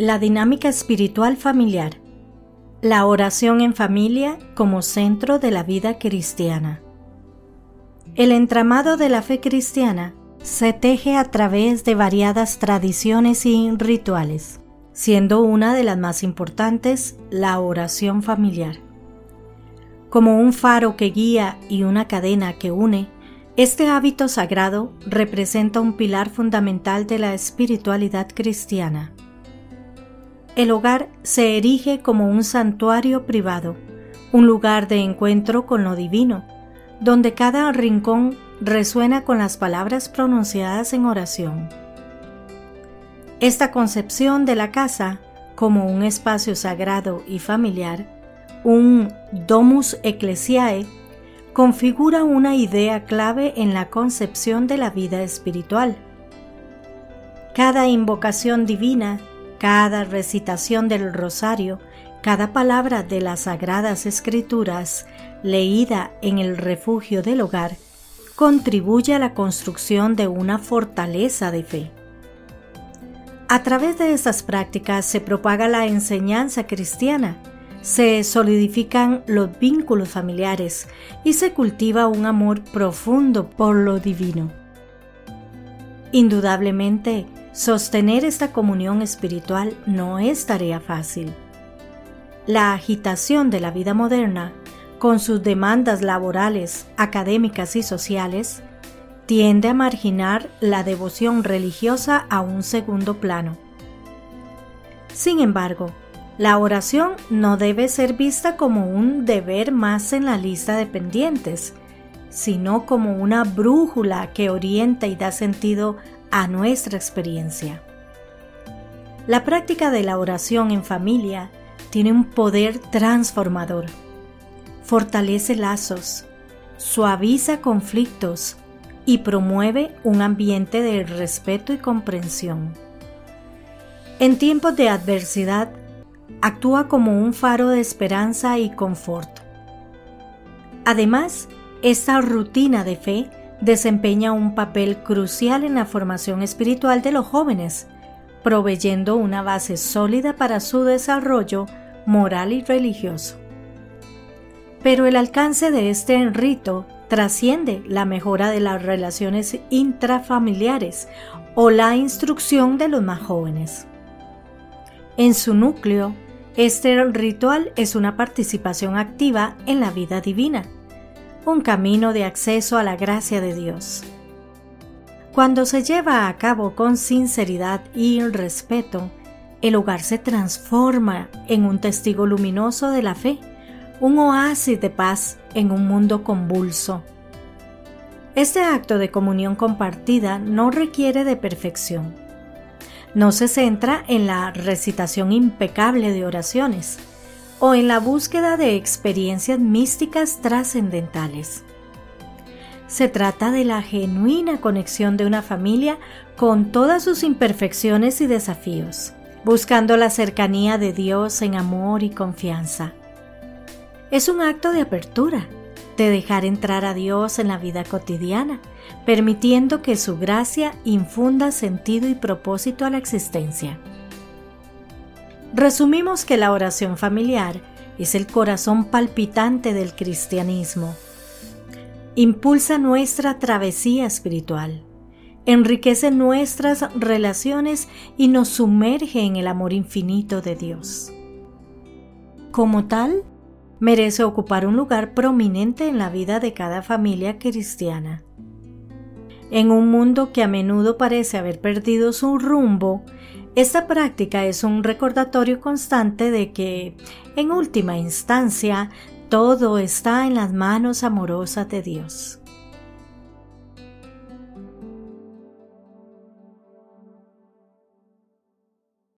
La dinámica espiritual familiar. La oración en familia como centro de la vida cristiana. El entramado de la fe cristiana se teje a través de variadas tradiciones y rituales, siendo una de las más importantes la oración familiar. Como un faro que guía y una cadena que une, este hábito sagrado representa un pilar fundamental de la espiritualidad cristiana. El hogar se erige como un santuario privado, un lugar de encuentro con lo divino, donde cada rincón resuena con las palabras pronunciadas en oración. Esta concepción de la casa como un espacio sagrado y familiar, un domus ecclesiae, configura una idea clave en la concepción de la vida espiritual. Cada invocación divina, cada recitación del rosario, cada palabra de las sagradas escrituras leída en el refugio del hogar contribuye a la construcción de una fortaleza de fe. A través de estas prácticas se propaga la enseñanza cristiana, se solidifican los vínculos familiares y se cultiva un amor profundo por lo divino. Indudablemente, sostener esta comunión espiritual no es tarea fácil. La agitación de la vida moderna, con sus demandas laborales, académicas y sociales, tiende a marginar la devoción religiosa a un segundo plano. Sin embargo, la oración no debe ser vista como un deber más en la lista de pendientes, sino como una brújula que orienta y da sentido a nuestra experiencia. La práctica de la oración en familia tiene un poder transformador. Fortalece lazos, suaviza conflictos y promueve un ambiente de respeto y comprensión. En tiempos de adversidad, actúa como un faro de esperanza y confort. Además, esta rutina de fe desempeña un papel crucial en la formación espiritual de los jóvenes, proveyendo una base sólida para su desarrollo moral y religioso. Pero el alcance de este rito trasciende la mejora de las relaciones intrafamiliares o la instrucción de los más jóvenes. En su núcleo, este ritual es una participación activa en la vida divina, un camino de acceso a la gracia de Dios. Cuando se lleva a cabo con sinceridad y respeto, el hogar se transforma en un testigo luminoso de la fe, un oasis de paz en un mundo convulso. Este acto de comunión compartida no requiere de perfección. No se centra en la recitación impecable de oraciones o en la búsqueda de experiencias místicas trascendentales. Se trata de la genuina conexión de una familia con todas sus imperfecciones y desafíos buscando la cercanía de Dios en amor y confianza. Es un acto de apertura, de dejar entrar a Dios en la vida cotidiana, permitiendo que su gracia infunda sentido y propósito a la existencia. Resumimos que la oración familiar es el corazón palpitante del cristianismo. Impulsa nuestra travesía espiritual enriquece nuestras relaciones y nos sumerge en el amor infinito de Dios. Como tal, merece ocupar un lugar prominente en la vida de cada familia cristiana. En un mundo que a menudo parece haber perdido su rumbo, esta práctica es un recordatorio constante de que, en última instancia, todo está en las manos amorosas de Dios.